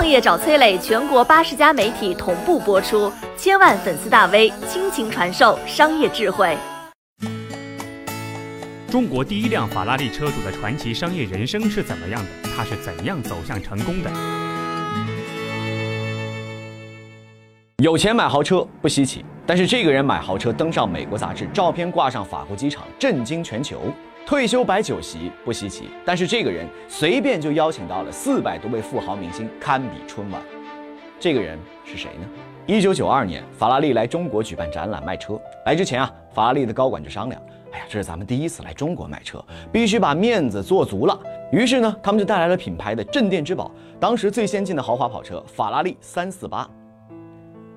创业找崔磊，全国八十家媒体同步播出，千万粉丝大 V 倾情传授商业智慧。中国第一辆法拉利车主的传奇商业人生是怎么样的？他是怎样走向成功的？有钱买豪车不稀奇，但是这个人买豪车登上美国杂志，照片挂上法国机场，震惊全球。退休摆酒席不稀奇，但是这个人随便就邀请到了四百多位富豪明星，堪比春晚。这个人是谁呢？一九九二年，法拉利来中国举办展览卖车。来之前啊，法拉利的高管就商量：哎呀，这是咱们第一次来中国卖车，必须把面子做足了。于是呢，他们就带来了品牌的镇店之宝，当时最先进的豪华跑车法拉利三四八。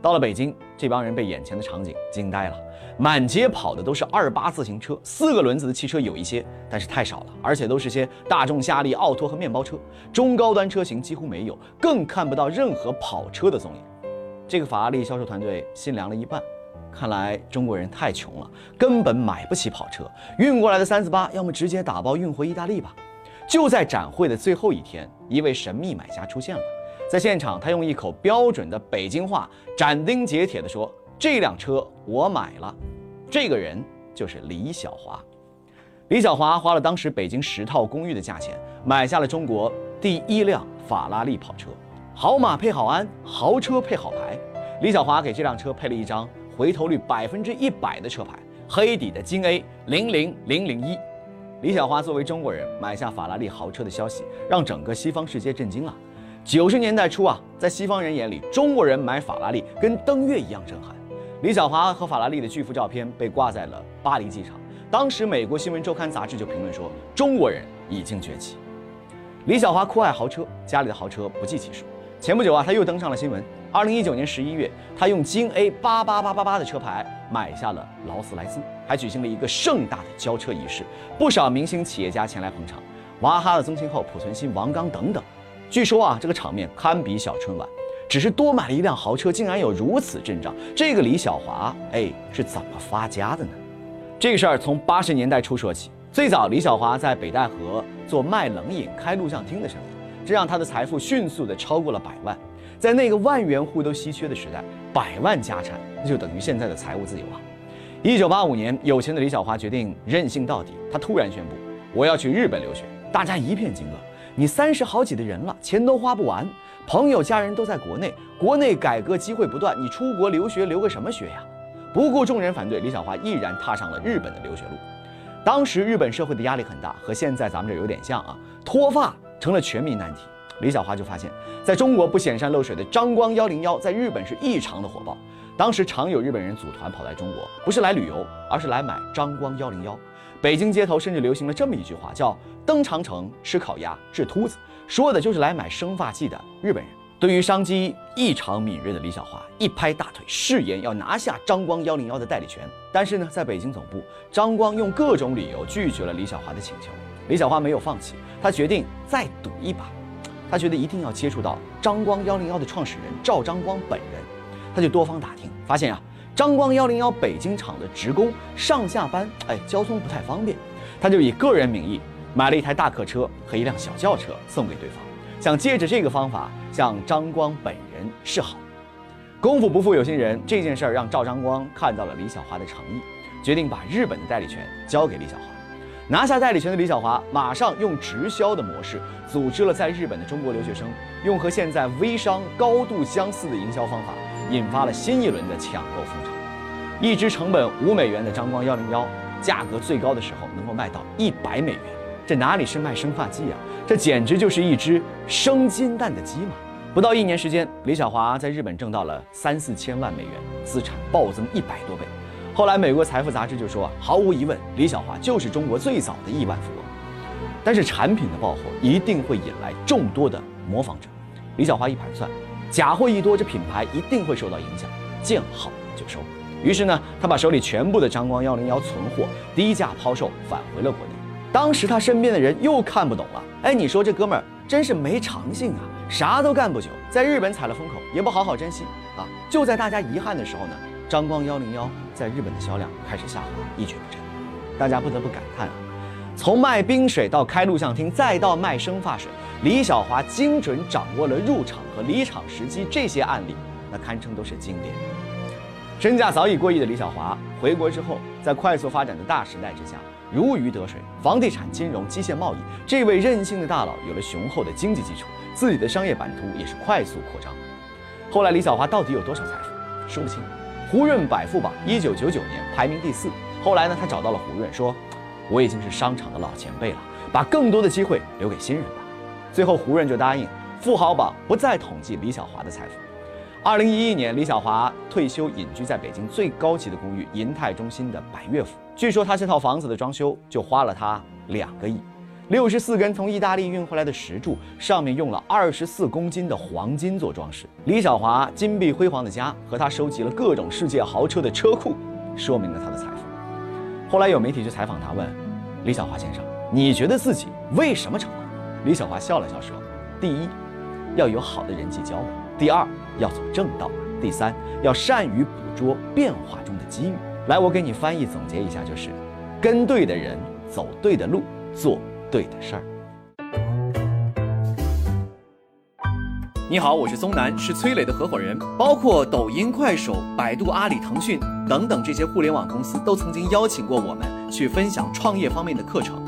到了北京，这帮人被眼前的场景惊呆了。满街跑的都是二八自行车，四个轮子的汽车有一些，但是太少了，而且都是些大众夏利、奥拓和面包车，中高端车型几乎没有，更看不到任何跑车的踪影。这个法拉利销售团队心凉了一半，看来中国人太穷了，根本买不起跑车，运过来的三四八，要么直接打包运回意大利吧。就在展会的最后一天，一位神秘买家出现了。在现场，他用一口标准的北京话斩钉截铁地说：“这辆车我买了。”这个人就是李小华。李小华花了当时北京十套公寓的价钱，买下了中国第一辆法拉利跑车。好马配好鞍，豪车配好牌。李小华给这辆车配了一张回头率百分之一百的车牌，黑底的京 A 零零零零一。李小华作为中国人买下法拉利豪车的消息，让整个西方世界震惊了。九十年代初啊，在西方人眼里，中国人买法拉利跟登月一样震撼。李小华和法拉利的巨幅照片被挂在了巴黎机场。当时，美国新闻周刊杂志就评论说，中国人已经崛起。李小华酷爱豪车，家里的豪车不计其数。前不久啊，他又登上了新闻。二零一九年十一月，他用京 A 八八八八八的车牌买下了劳斯莱斯，还举行了一个盛大的交车仪式，不少明星企业家前来捧场，娃哈哈的宗庆后、濮存昕、王刚等等。据说啊，这个场面堪比小春晚。只是多买了一辆豪车，竟然有如此阵仗。这个李小华，哎，是怎么发家的呢？这个事儿从八十年代初说起。最早，李小华在北戴河做卖冷饮、开录像厅的生意，这让他的财富迅速的超过了百万。在那个万元户都稀缺的时代，百万家产那就等于现在的财务自由啊！一九八五年，有钱的李小华决定任性到底，他突然宣布：“我要去日本留学。”大家一片惊愕。你三十好几的人了，钱都花不完，朋友家人都在国内，国内改革机会不断，你出国留学留个什么学呀？不顾众人反对，李小华毅然踏上了日本的留学路。当时日本社会的压力很大，和现在咱们这有点像啊，脱发成了全民难题。李小华就发现，在中国不显山露水的张光幺零幺，在日本是异常的火爆。当时常有日本人组团跑来中国，不是来旅游，而是来买张光幺零幺。北京街头甚至流行了这么一句话，叫“登长城吃烤鸭治秃子”，说的就是来买生发剂的日本人。对于商机异常敏锐的李小华，一拍大腿，誓言要拿下张光幺零幺的代理权。但是呢，在北京总部，张光用各种理由拒绝了李小华的请求。李小华没有放弃，他决定再赌一把。他觉得一定要接触到张光幺零幺的创始人赵张光本人，他就多方打听，发现啊。张光幺零幺北京厂的职工上下班，哎，交通不太方便，他就以个人名义买了一台大客车和一辆小轿车送给对方，想借着这个方法向张光本人示好。功夫不负有心人，这件事儿让赵张光看到了李小华的诚意，决定把日本的代理权交给李小华。拿下代理权的李小华，马上用直销的模式组织了在日本的中国留学生，用和现在微商高度相似的营销方法。引发了新一轮的抢购风潮，一支成本五美元的张光幺零幺，价格最高的时候能够卖到一百美元，这哪里是卖生发剂啊？这简直就是一只生金蛋的鸡嘛！不到一年时间，李小华在日本挣到了三四千万美元，资产暴增一百多倍。后来美国财富杂志就说，毫无疑问，李小华就是中国最早的亿万富翁。但是产品的爆火一定会引来众多的模仿者。李小华一盘算。假货一多，这品牌一定会受到影响，见好就收。于是呢，他把手里全部的张光幺零幺存货低价抛售，返回了国内。当时他身边的人又看不懂了，哎，你说这哥们儿真是没长性啊，啥都干不久，在日本踩了风口，也不好好珍惜啊。就在大家遗憾的时候呢，张光幺零幺在日本的销量开始下滑，一蹶不振。大家不得不感叹啊，从卖冰水到开录像厅，再到卖生发水。李小华精准掌握了入场和离场时机，这些案例那堪称都是经典。身价早已过亿的李小华回国之后，在快速发展的大时代之下，如鱼得水。房地产、金融、机械贸易，这位任性的大佬有了雄厚的经济基础，自己的商业版图也是快速扩张。后来，李小华到底有多少财富，说不清。胡润百富榜一九九九年排名第四。后来呢，他找到了胡润，说：“我已经是商场的老前辈了，把更多的机会留给新人吧。”最后，胡润就答应，富豪榜不再统计李小华的财富。二零一一年，李小华退休，隐居在北京最高级的公寓银泰中心的百悦府。据说他这套房子的装修就花了他两个亿。六十四根从意大利运回来的石柱，上面用了二十四公斤的黄金做装饰。李小华金碧辉煌的家和他收集了各种世界豪车的车库，说明了他的财富。后来有媒体去采访他，问李小华先生：“你觉得自己为什么成功？”李小华笑了笑说：“第一，要有好的人际交往；第二，要走正道；第三，要善于捕捉变化中的机遇。来，我给你翻译总结一下，就是跟对的人，走对的路，做对的事儿。”你好，我是松南，是崔磊的合伙人。包括抖音、快手、百度、阿里、腾讯等等这些互联网公司，都曾经邀请过我们去分享创业方面的课程。